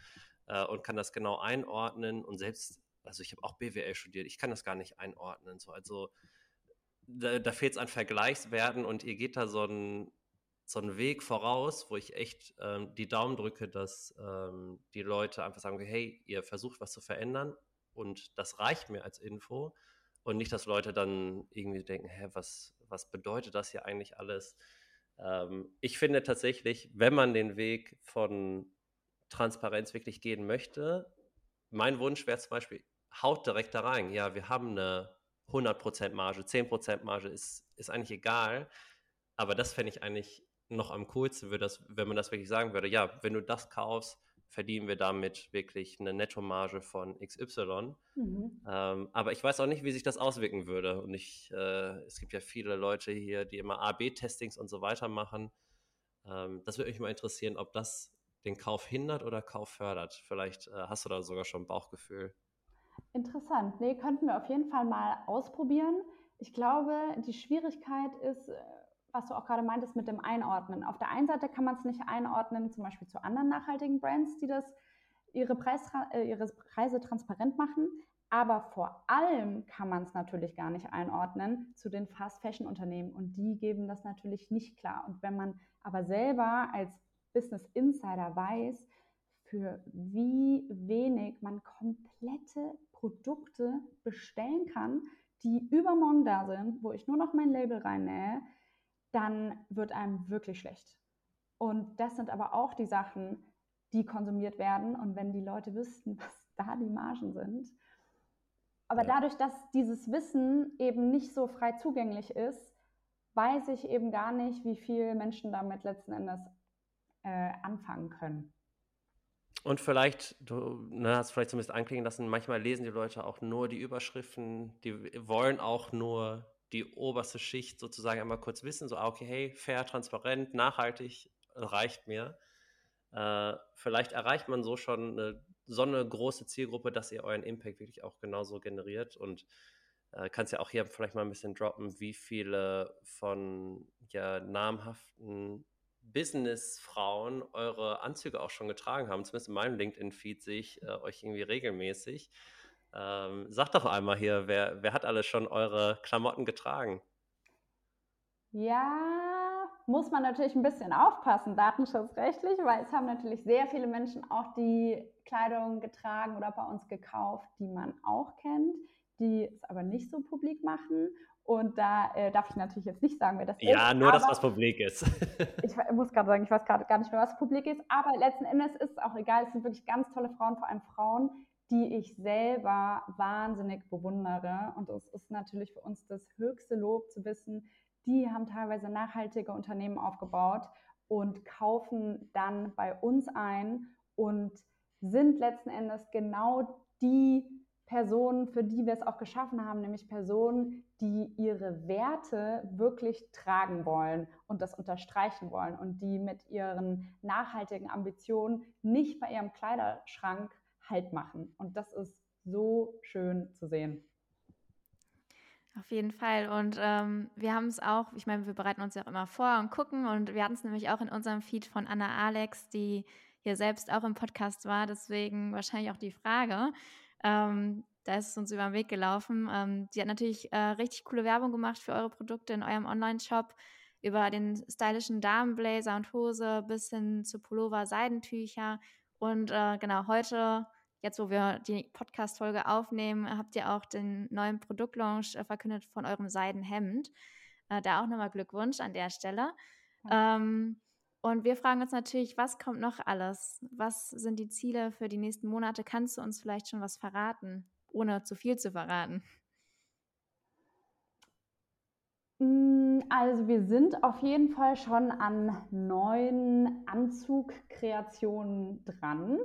Speaker 2: äh, und kann das genau einordnen. Und selbst, also ich habe auch BWL studiert, ich kann das gar nicht einordnen. So. Also da, da fehlt es an Vergleichswerten und ihr geht da so einen so Weg voraus, wo ich echt ähm, die Daumen drücke, dass ähm, die Leute einfach sagen, hey, ihr versucht was zu verändern und das reicht mir als Info und nicht, dass Leute dann irgendwie denken, hä, was, was bedeutet das hier eigentlich alles? Ähm, ich finde tatsächlich, wenn man den Weg von Transparenz wirklich gehen möchte, mein Wunsch wäre zum Beispiel, haut direkt da rein. Ja, wir haben eine 100% Marge, 10% Marge ist, ist eigentlich egal. Aber das fände ich eigentlich noch am coolsten, wenn man das wirklich sagen würde. Ja, wenn du das kaufst, verdienen wir damit wirklich eine Nettomarge von XY. Mhm. Ähm, aber ich weiß auch nicht, wie sich das auswirken würde. Und ich, äh, es gibt ja viele Leute hier, die immer A-B-Testings und so weiter machen. Ähm, das würde mich mal interessieren, ob das den Kauf hindert oder Kauf fördert. Vielleicht äh, hast du da sogar schon ein Bauchgefühl.
Speaker 1: Interessant. Nee, könnten wir auf jeden Fall mal ausprobieren. Ich glaube, die Schwierigkeit ist, äh, was du auch gerade meintest mit dem Einordnen. Auf der einen Seite kann man es nicht einordnen, zum Beispiel zu anderen nachhaltigen Brands, die das ihre, Preis, äh, ihre Preise transparent machen. Aber vor allem kann man es natürlich gar nicht einordnen zu den Fast Fashion Unternehmen und die geben das natürlich nicht klar. Und wenn man aber selber als Business Insider weiß, für wie wenig man komplette Produkte bestellen kann, die übermorgen da sind, wo ich nur noch mein Label reinnähe, dann wird einem wirklich schlecht. Und das sind aber auch die Sachen, die konsumiert werden. Und wenn die Leute wüssten, was da die Margen sind. Aber ja. dadurch, dass dieses Wissen eben nicht so frei zugänglich ist, weiß ich eben gar nicht, wie viele Menschen damit letzten Endes äh, anfangen können.
Speaker 2: Und vielleicht, du ne, hast vielleicht zumindest anklingen lassen, manchmal lesen die Leute auch nur die Überschriften, die wollen auch nur die oberste Schicht sozusagen einmal kurz wissen, so, ah, okay, hey, fair, transparent, nachhaltig, reicht mir. Äh, vielleicht erreicht man so schon eine, so eine große Zielgruppe, dass ihr euren Impact wirklich auch genauso generiert und äh, kannst ja auch hier vielleicht mal ein bisschen droppen, wie viele von ja, namhaften Businessfrauen eure Anzüge auch schon getragen haben. Zumindest in meinem LinkedIn-Feed sehe ich äh, euch irgendwie regelmäßig. Ähm, sagt doch einmal hier, wer, wer hat alles schon eure Klamotten getragen?
Speaker 1: Ja, muss man natürlich ein bisschen aufpassen, datenschutzrechtlich, weil es haben natürlich sehr viele Menschen auch die Kleidung getragen oder bei uns gekauft, die man auch kennt, die es aber nicht so publik machen. Und da äh, darf ich natürlich jetzt nicht sagen, wer das
Speaker 2: ja, ist. Ja, nur das, was publik ist.
Speaker 1: ich muss gerade sagen, ich weiß gerade gar nicht mehr, was publik ist. Aber letzten Endes ist es auch egal. Es sind wirklich ganz tolle Frauen, vor allem Frauen, die ich selber wahnsinnig bewundere. Und es ist natürlich für uns das höchste Lob zu wissen, die haben teilweise nachhaltige Unternehmen aufgebaut und kaufen dann bei uns ein und sind letzten Endes genau die Personen, für die wir es auch geschaffen haben, nämlich Personen, die ihre Werte wirklich tragen wollen und das unterstreichen wollen und die mit ihren nachhaltigen Ambitionen nicht bei ihrem Kleiderschrank Halt machen. Und das ist so schön zu sehen.
Speaker 3: Auf jeden Fall. Und ähm, wir haben es auch, ich meine, wir bereiten uns ja auch immer vor und gucken. Und wir hatten es nämlich auch in unserem Feed von Anna Alex, die hier selbst auch im Podcast war. Deswegen wahrscheinlich auch die Frage. Ähm, da ist es uns über den Weg gelaufen. Ähm, die hat natürlich äh, richtig coole Werbung gemacht für eure Produkte in eurem Online-Shop. Über den stylischen Damenblazer und Hose bis hin zu Pullover, Seidentücher. Und äh, genau, heute jetzt, wo wir die Podcast-Folge aufnehmen, habt ihr auch den neuen Produktlaunch äh, verkündet von eurem Seidenhemd. Äh, da auch nochmal Glückwunsch an der Stelle. Ähm, und wir fragen uns natürlich, was kommt noch alles? Was sind die Ziele für die nächsten Monate? Kannst du uns vielleicht schon was verraten, ohne zu viel zu verraten?
Speaker 1: Mm, also wir sind auf jeden Fall schon an neuen Anzugkreationen dran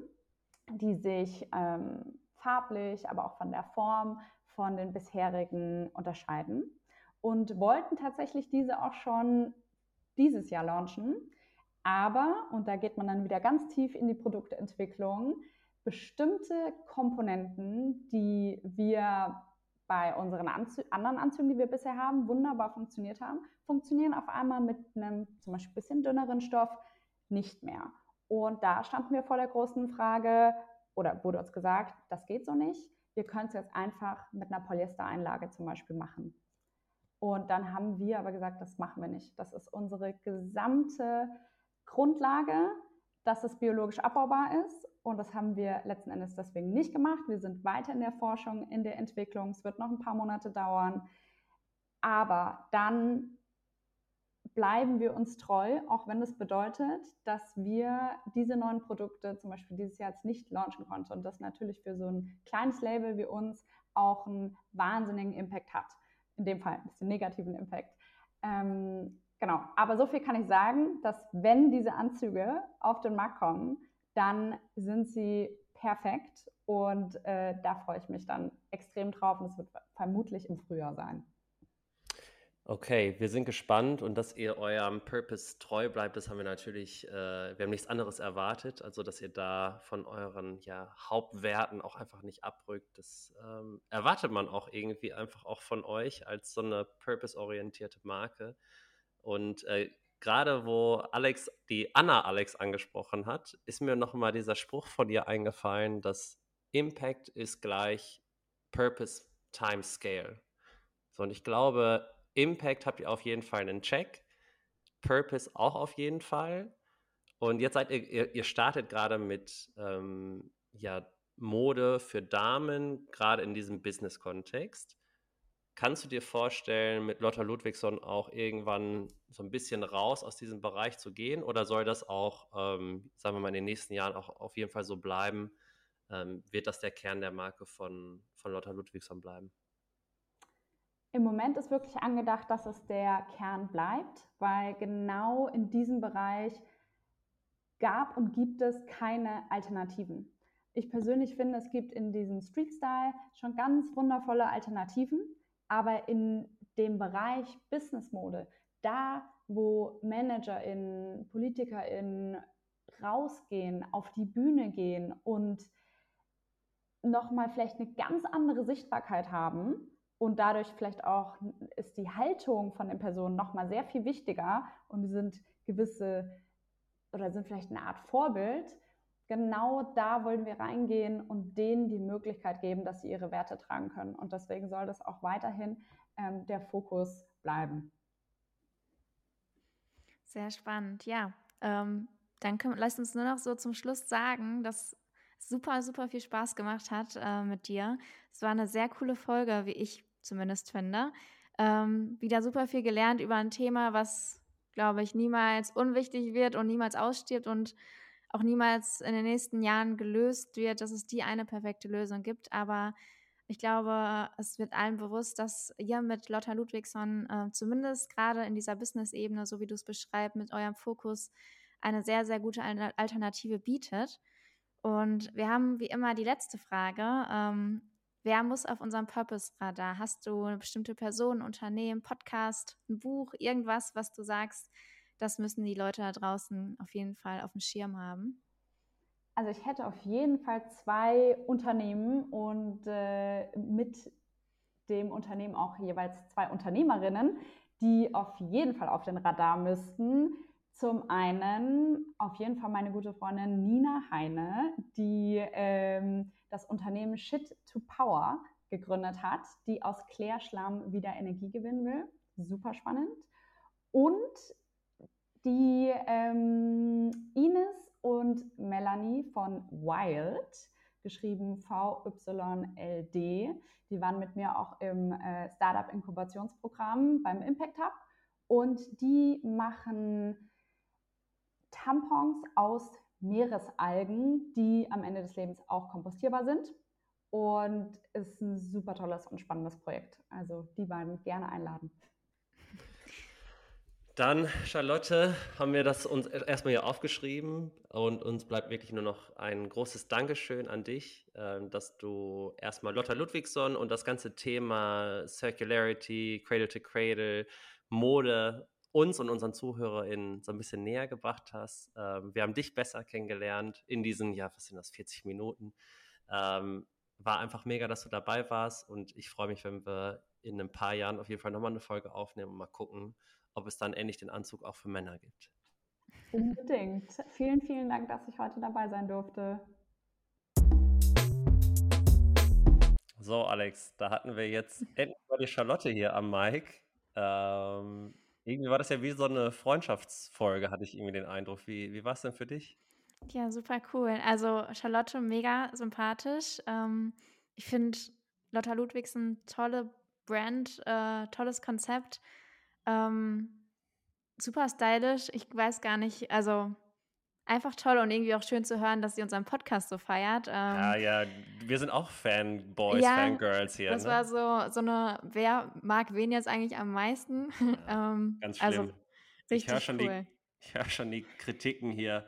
Speaker 1: die sich ähm, farblich, aber auch von der Form von den bisherigen unterscheiden und wollten tatsächlich diese auch schon dieses Jahr launchen. Aber, und da geht man dann wieder ganz tief in die Produktentwicklung, bestimmte Komponenten, die wir bei unseren Anzü anderen Anzügen, die wir bisher haben, wunderbar funktioniert haben, funktionieren auf einmal mit einem zum Beispiel bisschen dünneren Stoff nicht mehr. Und da standen wir vor der großen Frage, oder wurde uns gesagt, das geht so nicht. Wir können es jetzt einfach mit einer Polyestereinlage zum Beispiel machen. Und dann haben wir aber gesagt, das machen wir nicht. Das ist unsere gesamte Grundlage, dass es biologisch abbaubar ist. Und das haben wir letzten Endes deswegen nicht gemacht. Wir sind weiter in der Forschung, in der Entwicklung. Es wird noch ein paar Monate dauern. Aber dann bleiben wir uns treu, auch wenn das bedeutet, dass wir diese neuen Produkte zum Beispiel dieses Jahr jetzt nicht launchen konnten und das natürlich für so ein kleines Label wie uns auch einen wahnsinnigen Impact hat. In dem Fall ein bisschen negativen Impact. Ähm, genau, aber so viel kann ich sagen, dass wenn diese Anzüge auf den Markt kommen, dann sind sie perfekt und äh, da freue ich mich dann extrem drauf und es wird vermutlich im Frühjahr sein.
Speaker 2: Okay, wir sind gespannt und dass ihr eurem Purpose treu bleibt, das haben wir natürlich, äh, wir haben nichts anderes erwartet, also dass ihr da von euren ja, Hauptwerten auch einfach nicht abrückt. Das ähm, erwartet man auch irgendwie einfach auch von euch als so eine purpose-orientierte Marke. Und äh, gerade wo Alex, die Anna Alex angesprochen hat, ist mir nochmal dieser Spruch von ihr eingefallen, dass Impact ist gleich Purpose times Scale. So, und ich glaube, Impact habt ihr auf jeden Fall einen Check. Purpose auch auf jeden Fall. Und jetzt seid ihr, ihr, ihr startet gerade mit ähm, ja, Mode für Damen, gerade in diesem Business-Kontext. Kannst du dir vorstellen, mit Lotta Ludwigsson auch irgendwann so ein bisschen raus aus diesem Bereich zu gehen? Oder soll das auch, ähm, sagen wir mal, in den nächsten Jahren auch auf jeden Fall so bleiben? Ähm, wird das der Kern der Marke von, von Lotta Ludwigsson bleiben?
Speaker 1: Im Moment ist wirklich angedacht, dass es der Kern bleibt, weil genau in diesem Bereich gab und gibt es keine Alternativen. Ich persönlich finde, es gibt in diesem Street-Style schon ganz wundervolle Alternativen, aber in dem Bereich Business-Mode, da wo ManagerInnen, PolitikerInnen rausgehen, auf die Bühne gehen und nochmal vielleicht eine ganz andere Sichtbarkeit haben, und dadurch vielleicht auch ist die Haltung von den Personen nochmal sehr viel wichtiger und sind gewisse oder sind vielleicht eine Art Vorbild. Genau da wollen wir reingehen und denen die Möglichkeit geben, dass sie ihre Werte tragen können. Und deswegen soll das auch weiterhin ähm, der Fokus bleiben.
Speaker 3: Sehr spannend, ja. Ähm, dann können, lasst uns nur noch so zum Schluss sagen, dass super, super viel Spaß gemacht hat äh, mit dir. Es war eine sehr coole Folge, wie ich zumindest finde. Ähm, wieder super viel gelernt über ein Thema, was, glaube ich, niemals unwichtig wird und niemals ausstirbt und auch niemals in den nächsten Jahren gelöst wird, dass es die eine perfekte Lösung gibt. Aber ich glaube, es wird allen bewusst, dass ihr mit Lotta Ludwigsson äh, zumindest gerade in dieser Business-Ebene, so wie du es beschreibst, mit eurem Fokus eine sehr, sehr gute Alternative bietet. Und wir haben wie immer die letzte Frage. Ähm, Wer muss auf unserem Purpose-Radar? Hast du eine bestimmte Person, Unternehmen, Podcast, ein Buch, irgendwas, was du sagst, das müssen die Leute da draußen auf jeden Fall auf dem Schirm haben?
Speaker 1: Also ich hätte auf jeden Fall zwei Unternehmen und äh, mit dem Unternehmen auch jeweils zwei Unternehmerinnen, die auf jeden Fall auf den Radar müssten. Zum einen auf jeden Fall meine gute Freundin Nina Heine, die ähm, das Unternehmen Shit to Power gegründet hat, die aus Klärschlamm wieder Energie gewinnen will. Super spannend. Und die ähm, Ines und Melanie von Wild, geschrieben VYLD, die waren mit mir auch im äh, Startup Inkubationsprogramm beim Impact Hub und die machen Tampons aus Meeresalgen, die am Ende des Lebens auch kompostierbar sind. Und ist ein super tolles und spannendes Projekt. Also die beiden gerne einladen.
Speaker 2: Dann, Charlotte, haben wir das uns erstmal hier aufgeschrieben und uns bleibt wirklich nur noch ein großes Dankeschön an dich, ähm, dass du erstmal Lotta Ludwigsson und das ganze Thema Circularity, Cradle to Cradle, Mode uns und unseren ZuhörerInnen so ein bisschen näher gebracht hast. Ähm, wir haben dich besser kennengelernt in diesen, ja, was sind das, 40 Minuten. Ähm, war einfach mega, dass du dabei warst und ich freue mich, wenn wir in ein paar Jahren auf jeden Fall nochmal eine Folge aufnehmen und mal gucken, ob es dann endlich den Anzug auch für Männer gibt.
Speaker 1: Unbedingt. Vielen, vielen Dank, dass ich heute dabei sein durfte.
Speaker 2: So, Alex, da hatten wir jetzt endlich mal die Charlotte hier am Mic. Ähm, irgendwie war das ja wie so eine Freundschaftsfolge, hatte ich irgendwie den Eindruck. Wie, wie war es denn für dich?
Speaker 3: Ja, super cool. Also Charlotte mega sympathisch. Ähm, ich finde Lotta Ludwigsen tolle Brand, äh, tolles Konzept. Ähm, super stylisch. Ich weiß gar nicht, also einfach toll und irgendwie auch schön zu hören, dass sie unseren Podcast so feiert. Ähm,
Speaker 2: ja, ja, wir sind auch Fanboys, ja, Fangirls hier.
Speaker 3: Das
Speaker 2: ne?
Speaker 3: war so, so eine, wer mag wen jetzt eigentlich am meisten?
Speaker 2: Ja, ähm, ganz also schlimm. Also, richtig ich höre schon, cool. Die, hör schon die Kritiken hier.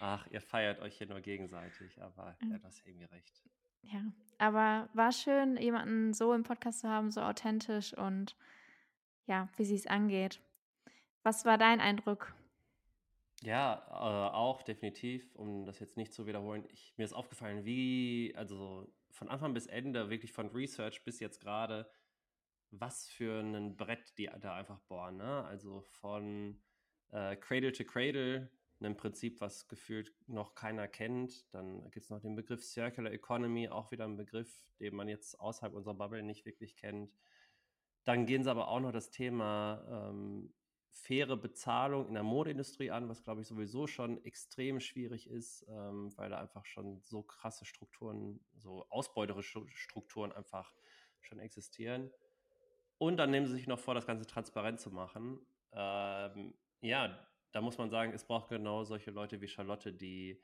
Speaker 2: Ach, ihr feiert euch hier nur gegenseitig, aber ja, das ist irgendwie recht.
Speaker 3: Ja, aber war schön, jemanden so im Podcast zu haben, so authentisch und ja, wie sie es angeht. Was war dein Eindruck?
Speaker 2: Ja, äh, auch definitiv, um das jetzt nicht zu wiederholen. Ich, mir ist aufgefallen, wie, also von Anfang bis Ende, wirklich von Research bis jetzt gerade, was für ein Brett die da einfach bohren. Ne? Also von äh, Cradle to Cradle, einem Prinzip, was gefühlt noch keiner kennt. Dann gibt es noch den Begriff Circular Economy, auch wieder ein Begriff, den man jetzt außerhalb unserer Bubble nicht wirklich kennt. Dann gehen sie aber auch noch das Thema ähm, faire Bezahlung in der Modeindustrie an, was glaube ich sowieso schon extrem schwierig ist, ähm, weil da einfach schon so krasse Strukturen, so ausbeuterische Strukturen einfach schon existieren. Und dann nehmen sie sich noch vor, das Ganze transparent zu machen. Ähm, ja, da muss man sagen, es braucht genau solche Leute wie Charlotte, die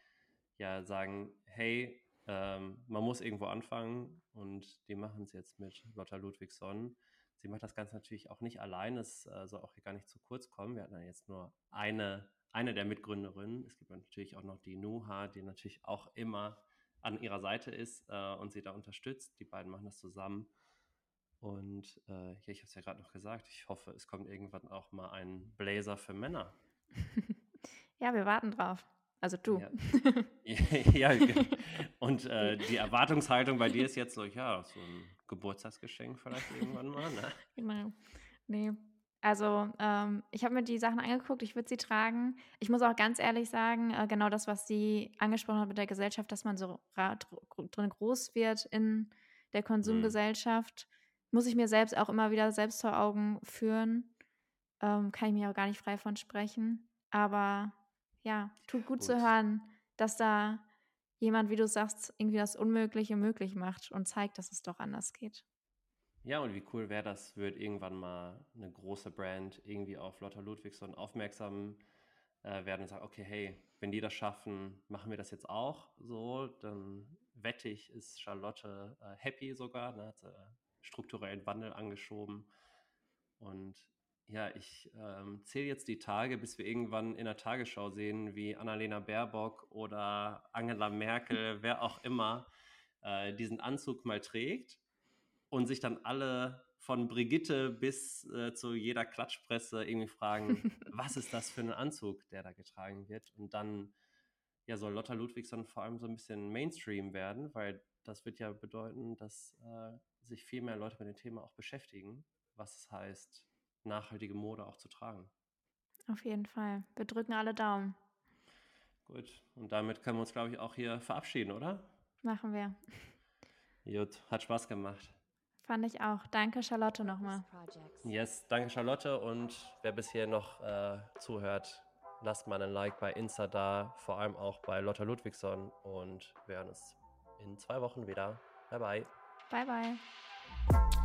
Speaker 2: ja sagen, hey, ähm, man muss irgendwo anfangen und die machen es jetzt mit Lotta Ludwigsson. Sie macht das Ganze natürlich auch nicht allein, es äh, soll auch hier gar nicht zu kurz kommen. Wir hatten ja jetzt nur eine, eine der Mitgründerinnen. Es gibt natürlich auch noch die Nuha, die natürlich auch immer an ihrer Seite ist äh, und sie da unterstützt. Die beiden machen das zusammen. Und äh, ja, ich habe es ja gerade noch gesagt, ich hoffe, es kommt irgendwann auch mal ein Blazer für Männer.
Speaker 3: ja, wir warten drauf. Also du.
Speaker 2: Ja, ja und äh, die Erwartungshaltung bei dir ist jetzt so, ja, so ein Geburtstagsgeschenk vielleicht irgendwann mal, ne?
Speaker 3: Genau. Nee. Also, ähm, ich habe mir die Sachen angeguckt, ich würde sie tragen. Ich muss auch ganz ehrlich sagen, äh, genau das, was sie angesprochen hat mit der Gesellschaft, dass man so drin groß wird in der mhm. Konsumgesellschaft, mhm. muss ich mir selbst auch immer wieder selbst vor Augen führen. Ähm, kann ich mir auch gar nicht frei von sprechen. Aber ja, tut gut, gut zu hören, dass da jemand, wie du sagst, irgendwie das Unmögliche möglich macht und zeigt, dass es doch anders geht.
Speaker 2: Ja, und wie cool wäre das, wird irgendwann mal eine große Brand irgendwie auf Lotta Ludwigsson aufmerksam äh, werden und sagen, okay, hey, wenn die das schaffen, machen wir das jetzt auch so, dann wette ich, ist Charlotte äh, happy sogar, ne, hat äh, strukturellen Wandel angeschoben und ja, ich ähm, zähle jetzt die Tage, bis wir irgendwann in der Tagesschau sehen, wie Annalena Baerbock oder Angela Merkel, wer auch immer, äh, diesen Anzug mal trägt und sich dann alle von Brigitte bis äh, zu jeder Klatschpresse irgendwie fragen, was ist das für ein Anzug, der da getragen wird? Und dann ja, soll Lotta Ludwigsson vor allem so ein bisschen Mainstream werden, weil das wird ja bedeuten, dass äh, sich viel mehr Leute mit dem Thema auch beschäftigen, was es heißt, nachhaltige Mode auch zu tragen.
Speaker 3: Auf jeden Fall. Wir drücken alle Daumen.
Speaker 2: Gut, und damit können wir uns, glaube ich, auch hier verabschieden, oder?
Speaker 3: Machen wir.
Speaker 2: Gut, hat Spaß gemacht.
Speaker 3: Fand ich auch. Danke, Charlotte, nochmal.
Speaker 2: Yes, danke, Charlotte. Und wer bisher noch äh, zuhört, lasst mal einen Like bei Insta da, vor allem auch bei Lotta Ludwigsson. Und wir hören uns in zwei Wochen wieder. Bye, bye.
Speaker 3: Bye, bye.